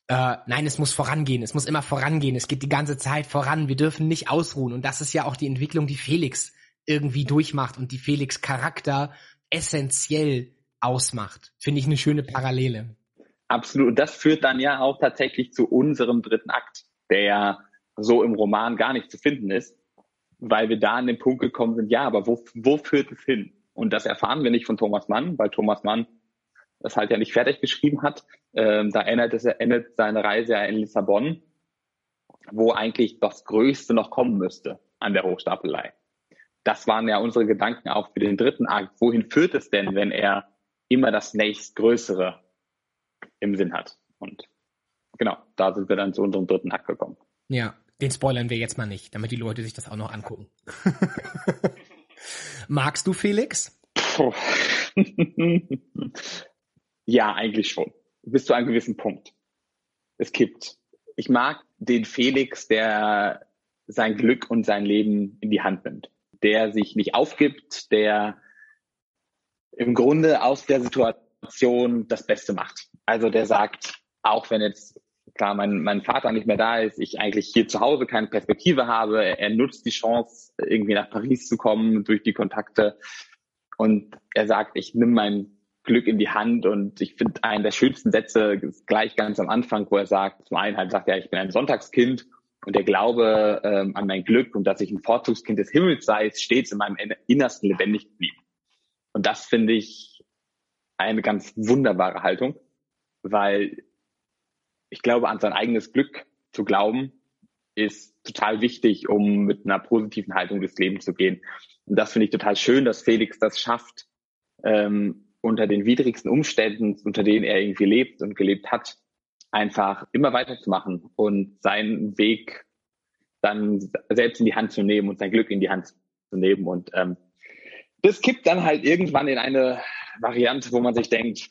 Äh, nein, es muss vorangehen. Es muss immer vorangehen. Es geht die ganze Zeit voran. Wir dürfen nicht ausruhen. Und das ist ja auch die Entwicklung, die Felix irgendwie durchmacht und die Felix Charakter essentiell ausmacht. Finde ich eine schöne Parallele. Absolut. Und das führt dann ja auch tatsächlich zu unserem dritten Akt, der ja so im Roman gar nicht zu finden ist, weil wir da an den Punkt gekommen sind, ja, aber wo, wo führt es hin? Und das erfahren wir nicht von Thomas Mann, weil Thomas Mann das halt ja nicht fertig geschrieben hat. Ähm, da endet, es, endet seine Reise ja in Lissabon, wo eigentlich das Größte noch kommen müsste an der Hochstapelei. Das waren ja unsere Gedanken auch für den dritten Akt. Wohin führt es denn, wenn er immer das nächstgrößere im Sinn hat. Und genau, da sind wir dann zu unserem dritten Akt gekommen. Ja, den spoilern wir jetzt mal nicht, damit die Leute sich das auch noch angucken. Magst du Felix? ja, eigentlich schon. Bis zu einem gewissen Punkt. Es kippt. Ich mag den Felix, der sein Glück und sein Leben in die Hand nimmt. Der sich nicht aufgibt, der im Grunde aus der Situation das Beste macht. Also der sagt, auch wenn jetzt klar mein, mein Vater nicht mehr da ist, ich eigentlich hier zu Hause keine Perspektive habe, er, er nutzt die Chance, irgendwie nach Paris zu kommen durch die Kontakte. Und er sagt, ich nehme mein Glück in die Hand und ich finde einen der schönsten Sätze gleich ganz am Anfang, wo er sagt, zum einen halt sagt er, ich bin ein Sonntagskind und der Glaube ähm, an mein Glück und dass ich ein Vorzugskind des Himmels sei, ist stets in meinem Innersten lebendig geblieben. Und das finde ich eine ganz wunderbare Haltung weil ich glaube, an sein eigenes Glück zu glauben, ist total wichtig, um mit einer positiven Haltung durchs Leben zu gehen. Und das finde ich total schön, dass Felix das schafft, ähm, unter den widrigsten Umständen, unter denen er irgendwie lebt und gelebt hat, einfach immer weiterzumachen und seinen Weg dann selbst in die Hand zu nehmen und sein Glück in die Hand zu nehmen. Und ähm, das kippt dann halt irgendwann in eine Variante, wo man sich denkt,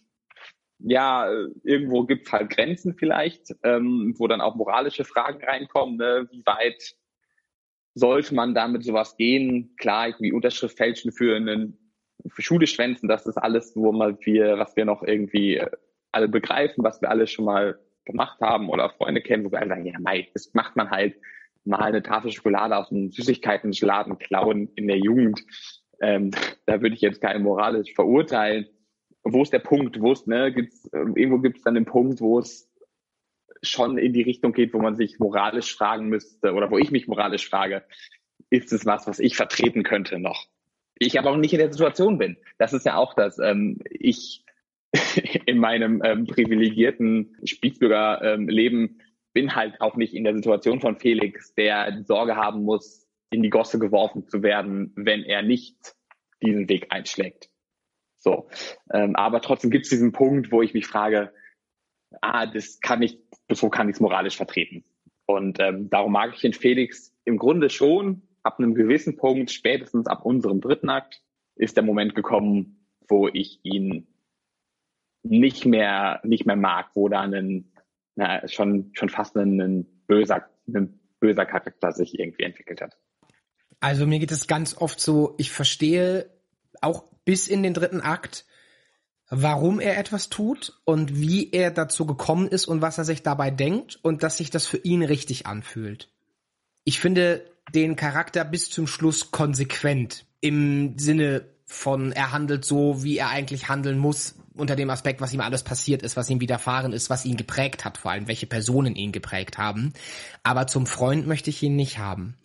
ja, irgendwo gibt's halt Grenzen vielleicht, ähm, wo dann auch moralische Fragen reinkommen. Ne? Wie weit sollte man damit sowas gehen? Klar, irgendwie Unterschrift fälschen für einen für Schule schwänzen, das ist alles, wo mal wir, was wir noch irgendwie äh, alle begreifen, was wir alle schon mal gemacht haben oder Freunde kennen, wo wir alle sagen, ja, mei, das macht man halt mal eine Tafel Schokolade aus einem Süßigkeitenladen klauen in der Jugend. Ähm, da würde ich jetzt keinen moralisch verurteilen. Wo ist der Punkt? Wo ist, ne, gibt's, äh, irgendwo gibt es dann den Punkt, wo es schon in die Richtung geht, wo man sich moralisch fragen müsste oder wo ich mich moralisch frage, ist es was, was ich vertreten könnte noch? Ich aber auch nicht in der Situation bin. Das ist ja auch das. Ähm, ich in meinem ähm, privilegierten Spießbürgerleben ähm, bin halt auch nicht in der Situation von Felix, der Sorge haben muss, in die Gosse geworfen zu werden, wenn er nicht diesen Weg einschlägt. So, ähm, aber trotzdem gibt es diesen Punkt, wo ich mich frage, ah, das kann ich, so kann ich es moralisch vertreten. Und ähm, darum mag ich den Felix im Grunde schon. Ab einem gewissen Punkt, spätestens ab unserem dritten Akt, ist der Moment gekommen, wo ich ihn nicht mehr nicht mehr mag, wo da ein na, schon schon fast ein, ein böser ein böser Charakter sich irgendwie entwickelt hat. Also mir geht es ganz oft so, ich verstehe auch bis in den dritten Akt, warum er etwas tut und wie er dazu gekommen ist und was er sich dabei denkt und dass sich das für ihn richtig anfühlt. Ich finde den Charakter bis zum Schluss konsequent im Sinne von er handelt so, wie er eigentlich handeln muss, unter dem Aspekt, was ihm alles passiert ist, was ihm widerfahren ist, was ihn geprägt hat, vor allem welche Personen ihn geprägt haben. Aber zum Freund möchte ich ihn nicht haben.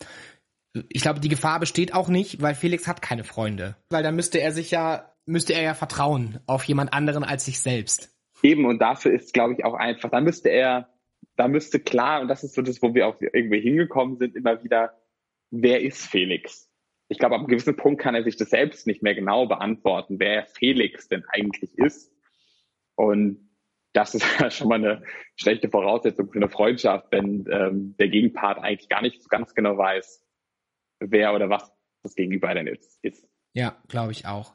Ich glaube, die Gefahr besteht auch nicht, weil Felix hat keine Freunde. Weil dann müsste er sich ja müsste er ja vertrauen auf jemand anderen als sich selbst. Eben, und dafür ist, glaube ich, auch einfach, da müsste er, da müsste klar, und das ist so das, wo wir auch irgendwie hingekommen sind, immer wieder, wer ist Felix? Ich glaube, ab einem gewissen Punkt kann er sich das selbst nicht mehr genau beantworten, wer Felix denn eigentlich ist. Und das ist ja schon mal eine schlechte Voraussetzung für eine Freundschaft, wenn ähm, der Gegenpart eigentlich gar nicht so ganz genau weiß, wer oder was das Gegenüber denn jetzt ist. Ja, glaube ich auch.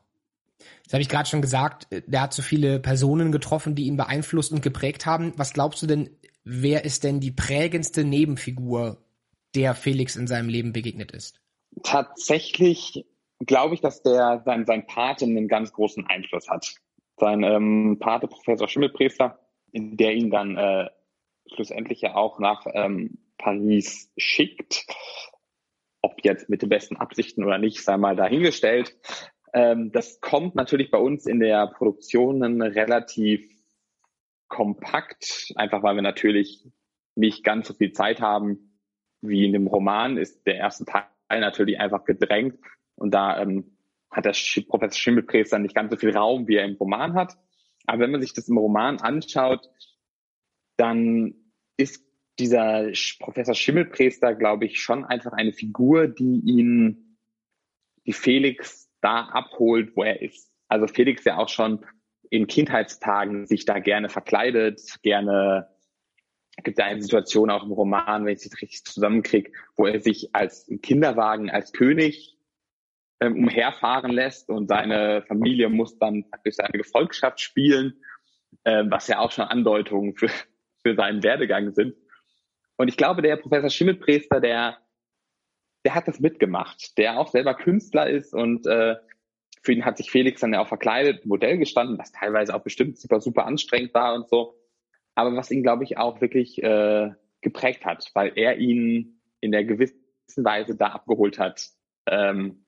Das habe ich gerade schon gesagt, äh, der hat so viele Personen getroffen, die ihn beeinflusst und geprägt haben. Was glaubst du denn, wer ist denn die prägendste Nebenfigur, der Felix in seinem Leben begegnet ist? Tatsächlich glaube ich, dass der sein, sein Pate einen ganz großen Einfluss hat. Sein ähm, Pate, Professor Schimmelpriester, der ihn dann äh, schlussendlich ja auch nach ähm, Paris schickt. Ob jetzt mit den besten Absichten oder nicht, sei mal dahingestellt. Ähm, das kommt natürlich bei uns in der Produktion relativ kompakt, einfach weil wir natürlich nicht ganz so viel Zeit haben wie in dem Roman, ist der erste Teil natürlich einfach gedrängt und da ähm, hat der Professor Schimmelpriester nicht ganz so viel Raum, wie er im Roman hat. Aber wenn man sich das im Roman anschaut, dann ist dieser Professor Schimmelpriester, glaube ich, schon einfach eine Figur, die ihn, die Felix da abholt, wo er ist. Also Felix ja auch schon in Kindheitstagen sich da gerne verkleidet, gerne gibt da eine Situation auch im Roman, wenn ich es richtig zusammenkriege, wo er sich als Kinderwagen als König ähm, umherfahren lässt und seine Familie muss dann praktisch seine Gefolgschaft spielen, ähm, was ja auch schon Andeutungen für, für seinen Werdegang sind. Und ich glaube, der Professor Schimmelpriester, der der hat das mitgemacht, der auch selber Künstler ist und äh, für ihn hat sich Felix dann ja auch verkleidet, Modell gestanden, was teilweise auch bestimmt super, super anstrengend war und so. Aber was ihn, glaube ich, auch wirklich äh, geprägt hat, weil er ihn in der gewissen Weise da abgeholt hat, ähm,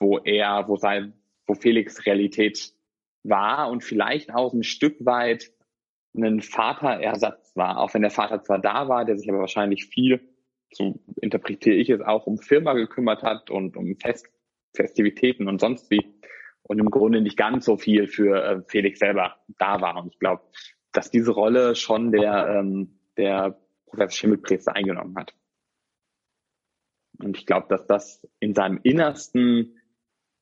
wo er, wo sein, wo Felix Realität war und vielleicht auch ein Stück weit ein Vaterersatz war, auch wenn der Vater zwar da war, der sich aber wahrscheinlich viel so interpretiere ich es auch, um Firma gekümmert hat und um Fest, Festivitäten und sonst wie. Und im Grunde nicht ganz so viel für äh, Felix selber da war. Und ich glaube, dass diese Rolle schon der, ähm, der Professor Schimmelpriester eingenommen hat. Und ich glaube, dass das in seinem Innersten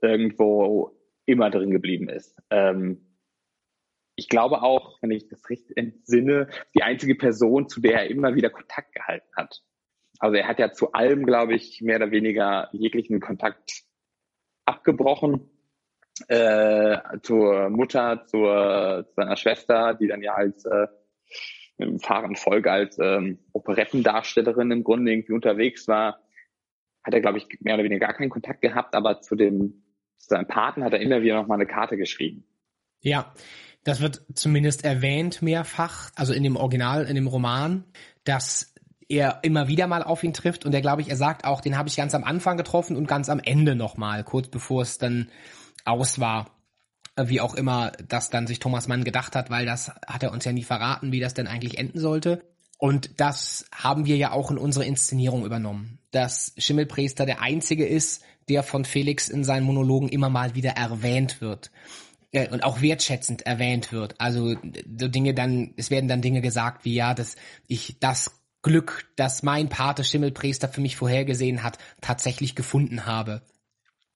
irgendwo immer drin geblieben ist. Ähm, ich glaube auch, wenn ich das richtig entsinne, die einzige Person, zu der er immer wieder Kontakt gehalten hat. Also er hat ja zu allem, glaube ich, mehr oder weniger jeglichen Kontakt abgebrochen. äh, zur Mutter, zur zu seiner Schwester, die dann ja als äh, im fahrenden Folge als ähm, Operettendarstellerin im Grunde irgendwie unterwegs war, hat er, glaube ich, mehr oder weniger gar keinen Kontakt gehabt, aber zu dem zu seinem Paten hat er immer wieder noch mal eine Karte geschrieben. Ja, das wird zumindest erwähnt mehrfach, also in dem Original, in dem Roman, dass er immer wieder mal auf ihn trifft und er glaube ich, er sagt auch, den habe ich ganz am Anfang getroffen und ganz am Ende nochmal, kurz bevor es dann aus war. Wie auch immer das dann sich Thomas Mann gedacht hat, weil das hat er uns ja nie verraten, wie das denn eigentlich enden sollte. Und das haben wir ja auch in unsere Inszenierung übernommen. Dass Schimmelpriester der einzige ist, der von Felix in seinen Monologen immer mal wieder erwähnt wird äh, und auch wertschätzend erwähnt wird. Also so Dinge dann, es werden dann Dinge gesagt wie ja, dass ich das Glück, das mein Pate Schimmelpriester für mich vorhergesehen hat, tatsächlich gefunden habe.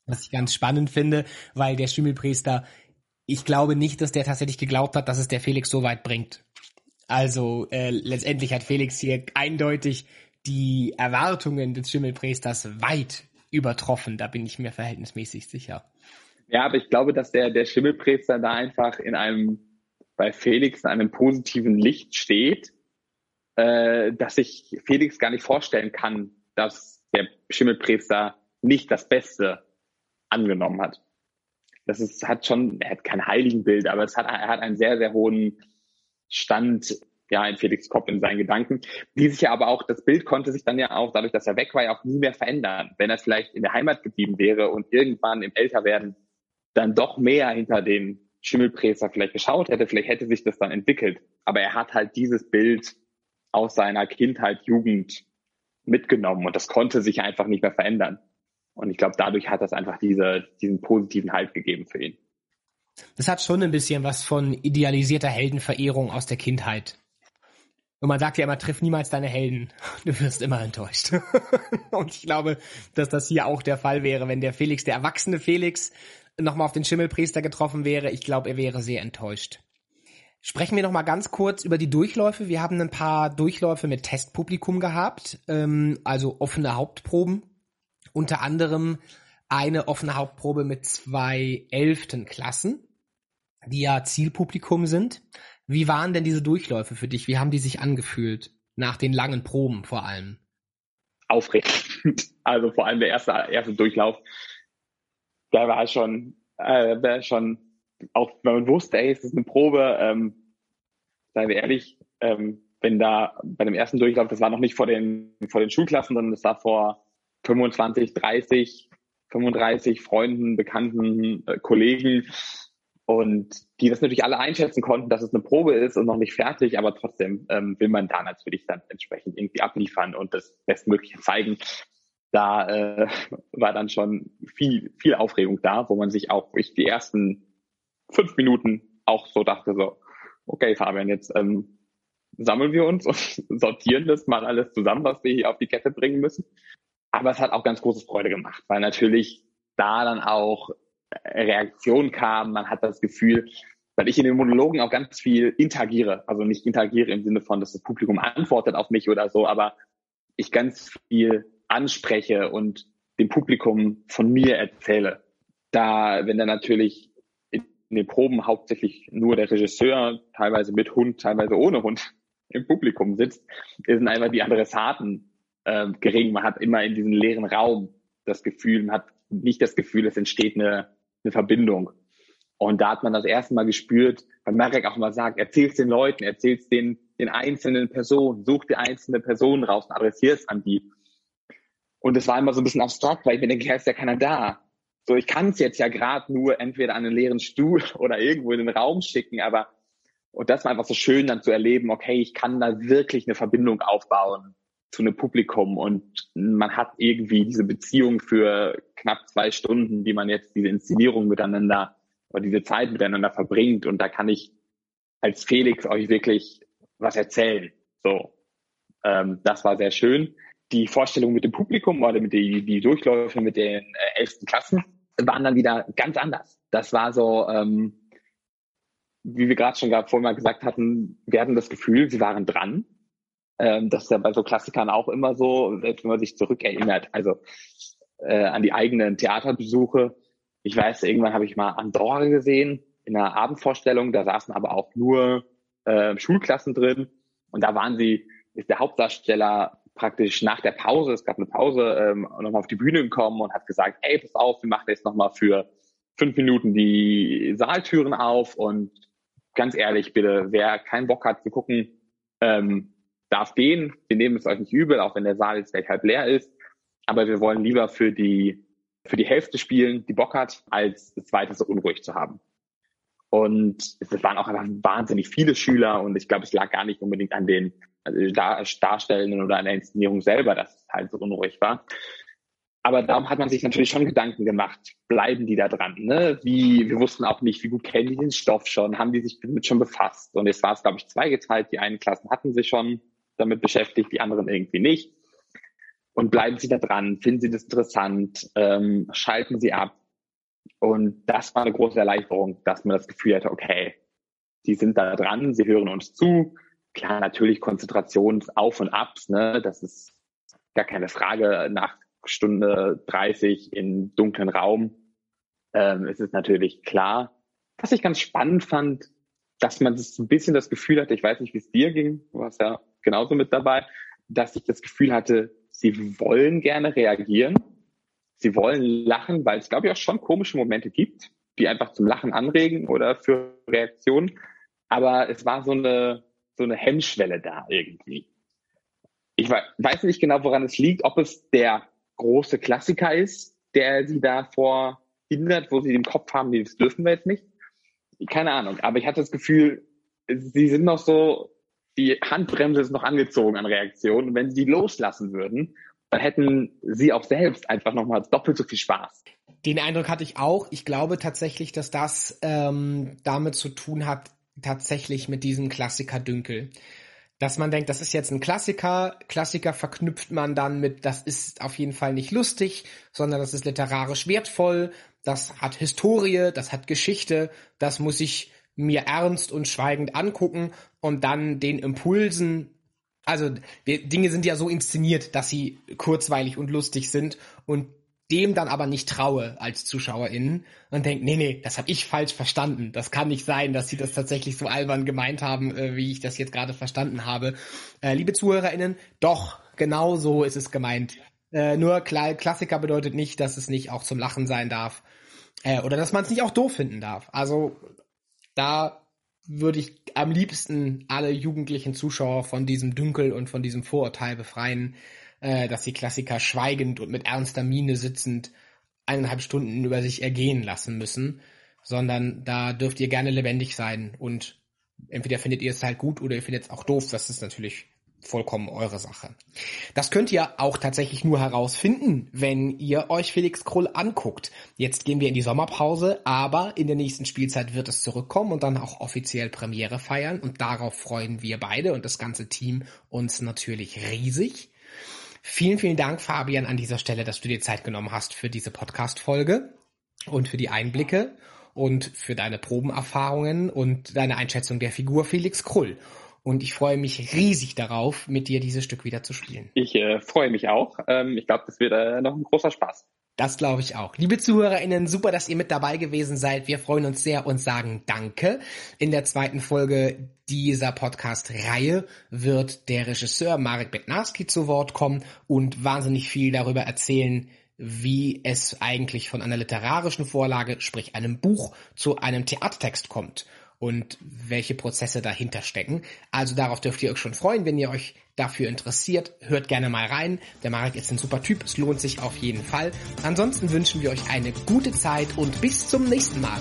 Was ich ganz spannend finde, weil der Schimmelpriester, ich glaube nicht, dass der tatsächlich geglaubt hat, dass es der Felix so weit bringt. Also äh, letztendlich hat Felix hier eindeutig die Erwartungen des Schimmelpriesters weit übertroffen. Da bin ich mir verhältnismäßig sicher. Ja, aber ich glaube, dass der, der Schimmelpriester da einfach in einem, bei Felix in einem positiven Licht steht, äh, dass ich Felix gar nicht vorstellen kann, dass der Schimmelpriester nicht das Beste angenommen hat. Das ist, hat schon, er hat kein Heiligenbild, aber es hat, er hat einen sehr, sehr hohen Stand, ja, in Felix Kopf in seinen Gedanken, die sich ja aber auch, das Bild konnte sich dann ja auch, dadurch, dass er weg war, ja auch nie mehr verändern. Wenn er vielleicht in der Heimat geblieben wäre und irgendwann im Älterwerden dann doch mehr hinter den Schimmelpräser vielleicht geschaut hätte, vielleicht hätte sich das dann entwickelt. Aber er hat halt dieses Bild aus seiner Kindheit, Jugend mitgenommen und das konnte sich einfach nicht mehr verändern. Und ich glaube, dadurch hat das einfach diese, diesen positiven Halt gegeben für ihn. Das hat schon ein bisschen was von idealisierter Heldenverehrung aus der Kindheit. Und man sagt ja immer, triff niemals deine Helden. Du wirst immer enttäuscht. und ich glaube, dass das hier auch der Fall wäre, wenn der Felix, der erwachsene Felix, nochmal auf den Schimmelpriester getroffen wäre. Ich glaube, er wäre sehr enttäuscht. Sprechen wir noch mal ganz kurz über die Durchläufe. Wir haben ein paar Durchläufe mit Testpublikum gehabt, ähm, also offene Hauptproben. Unter anderem eine offene Hauptprobe mit zwei elften Klassen, die ja Zielpublikum sind. Wie waren denn diese Durchläufe für dich? Wie haben die sich angefühlt? Nach den langen Proben vor allem. Aufregend. Also vor allem der erste, erste Durchlauf da war schon, äh, war schon, auch wenn man wusste, ey, es ist eine Probe, ähm, seien wir ehrlich, ähm, wenn da bei dem ersten Durchlauf, das war noch nicht vor den, vor den Schulklassen, sondern das war vor 25, 30, 35 Freunden, Bekannten, äh, Kollegen und die das natürlich alle einschätzen konnten, dass es eine Probe ist und noch nicht fertig, aber trotzdem ähm, will man da natürlich dann entsprechend irgendwie abliefern und das Bestmögliche zeigen da äh, war dann schon viel, viel Aufregung da, wo man sich auch ich die ersten fünf Minuten auch so dachte, so, okay, Fabian, jetzt ähm, sammeln wir uns und sortieren das mal alles zusammen, was wir hier auf die Kette bringen müssen. Aber es hat auch ganz große Freude gemacht, weil natürlich da dann auch Reaktion kam. Man hat das Gefühl, weil ich in den Monologen auch ganz viel interagiere. Also nicht interagiere im Sinne von, dass das Publikum antwortet auf mich oder so, aber ich ganz viel anspreche und dem Publikum von mir erzähle. Da, wenn dann natürlich in den Proben hauptsächlich nur der Regisseur, teilweise mit Hund, teilweise ohne Hund, im Publikum sitzt, sind einfach die Adressaten äh, gering. Man hat immer in diesem leeren Raum das Gefühl, man hat nicht das Gefühl, es entsteht eine, eine Verbindung. Und da hat man das erste Mal gespürt, weil Marek auch mal sagt, erzähl's den Leuten, erzähl's den, den einzelnen Personen, such die einzelne Person raus und adressier's an die. Und es war immer so ein bisschen abstrakt, weil ich mir denke, ja, ist ja keiner da. So, ich kann es jetzt ja gerade nur entweder an einen leeren Stuhl oder irgendwo in den Raum schicken, aber und das war einfach so schön dann zu erleben, okay, ich kann da wirklich eine Verbindung aufbauen zu einem Publikum und man hat irgendwie diese Beziehung für knapp zwei Stunden, die man jetzt diese Inszenierung miteinander oder diese Zeit miteinander verbringt und da kann ich als Felix euch wirklich was erzählen. So, ähm, das war sehr schön die Vorstellung mit dem Publikum oder mit die, die Durchläufe mit den äh, elften Klassen waren dann wieder ganz anders. Das war so, ähm, wie wir gerade schon gerade vorhin mal gesagt hatten, wir hatten das Gefühl, sie waren dran. Ähm, das ist ja bei so Klassikern auch immer so, selbst wenn man sich zurückerinnert, also äh, an die eigenen Theaterbesuche, Ich weiß, irgendwann habe ich mal Andorra gesehen in einer Abendvorstellung. Da saßen aber auch nur äh, Schulklassen drin. Und da waren sie, ist der Hauptdarsteller praktisch nach der Pause, es gab eine Pause, ähm, nochmal auf die Bühne gekommen und hat gesagt, ey, pass auf, wir machen jetzt nochmal für fünf Minuten die Saaltüren auf und ganz ehrlich, bitte, wer keinen Bock hat zu gucken, ähm, darf gehen. Wir nehmen es euch nicht übel, auch wenn der Saal jetzt gleich halb leer ist. Aber wir wollen lieber für die, für die Hälfte spielen, die Bock hat, als es weiter so unruhig zu haben. Und es waren auch einfach wahnsinnig viele Schüler und ich glaube, es lag gar nicht unbedingt an den also Darstellenden oder an der Inszenierung selber, dass es halt so unruhig war. Aber darum hat man sich natürlich schon Gedanken gemacht, bleiben die da dran? Ne? Wie, wir wussten auch nicht, wie gut kennen die den Stoff schon, haben die sich damit schon befasst? Und jetzt war es, glaube ich, zweigeteilt. Die einen Klassen hatten sich schon damit beschäftigt, die anderen irgendwie nicht. Und bleiben sie da dran? Finden sie das interessant? Ähm, schalten sie ab? Und das war eine große Erleichterung, dass man das Gefühl hatte, okay, die sind da dran, sie hören uns zu. Klar, natürlich Konzentrationsauf und Abs, ne? Das ist gar keine Frage nach Stunde 30 in dunklen Raum. Ähm, es ist natürlich klar. Was ich ganz spannend fand, dass man das ein bisschen das Gefühl hatte, ich weiß nicht, wie es dir ging, du warst ja genauso mit dabei, dass ich das Gefühl hatte, sie wollen gerne reagieren, sie wollen lachen, weil es, glaube ich, auch schon komische Momente gibt, die einfach zum Lachen anregen oder für Reaktionen. Aber es war so eine, so eine Hemmschwelle da irgendwie. Ich weiß nicht genau, woran es liegt, ob es der große Klassiker ist, der sie davor hindert, wo sie den Kopf haben, das dürfen wir jetzt nicht. Keine Ahnung, aber ich hatte das Gefühl, sie sind noch so, die Handbremse ist noch angezogen an Reaktionen. Wenn sie die loslassen würden, dann hätten sie auch selbst einfach nochmal doppelt so viel Spaß. Den Eindruck hatte ich auch. Ich glaube tatsächlich, dass das ähm, damit zu tun hat, tatsächlich mit diesem Klassiker Dünkel dass man denkt, das ist jetzt ein Klassiker. Klassiker verknüpft man dann mit, das ist auf jeden Fall nicht lustig, sondern das ist literarisch wertvoll, das hat Historie, das hat Geschichte, das muss ich mir ernst und schweigend angucken und dann den Impulsen also Dinge sind ja so inszeniert, dass sie kurzweilig und lustig sind und dem dann aber nicht traue als ZuschauerInnen und denke, nee, nee, das habe ich falsch verstanden. Das kann nicht sein, dass sie das tatsächlich so albern gemeint haben, äh, wie ich das jetzt gerade verstanden habe. Äh, liebe ZuhörerInnen, doch, genau so ist es gemeint. Äh, nur Kla Klassiker bedeutet nicht, dass es nicht auch zum Lachen sein darf. Äh, oder dass man es nicht auch doof finden darf. Also da würde ich am liebsten alle jugendlichen Zuschauer von diesem Dünkel und von diesem Vorurteil befreien, äh, dass die Klassiker schweigend und mit ernster Miene sitzend eineinhalb Stunden über sich ergehen lassen müssen, sondern da dürft ihr gerne lebendig sein und entweder findet ihr es halt gut oder ihr findet es auch doof. Das ist natürlich vollkommen eure Sache. Das könnt ihr auch tatsächlich nur herausfinden, wenn ihr euch Felix Krull anguckt. Jetzt gehen wir in die Sommerpause, aber in der nächsten Spielzeit wird es zurückkommen und dann auch offiziell Premiere feiern und darauf freuen wir beide und das ganze Team uns natürlich riesig. Vielen, vielen Dank, Fabian, an dieser Stelle, dass du dir Zeit genommen hast für diese Podcast-Folge und für die Einblicke und für deine Probenerfahrungen und deine Einschätzung der Figur Felix Krull. Und ich freue mich riesig darauf, mit dir dieses Stück wieder zu spielen. Ich äh, freue mich auch. Ähm, ich glaube, das wird äh, noch ein großer Spaß. Das glaube ich auch. Liebe ZuhörerInnen, super, dass ihr mit dabei gewesen seid. Wir freuen uns sehr und sagen Danke. In der zweiten Folge dieser Podcast-Reihe wird der Regisseur Marek Bednarski zu Wort kommen und wahnsinnig viel darüber erzählen, wie es eigentlich von einer literarischen Vorlage, sprich einem Buch, zu einem Theatertext kommt und welche Prozesse dahinter stecken. Also darauf dürft ihr euch schon freuen, wenn ihr euch dafür interessiert. Hört gerne mal rein. Der Marek ist ein super Typ, es lohnt sich auf jeden Fall. Ansonsten wünschen wir euch eine gute Zeit und bis zum nächsten Mal.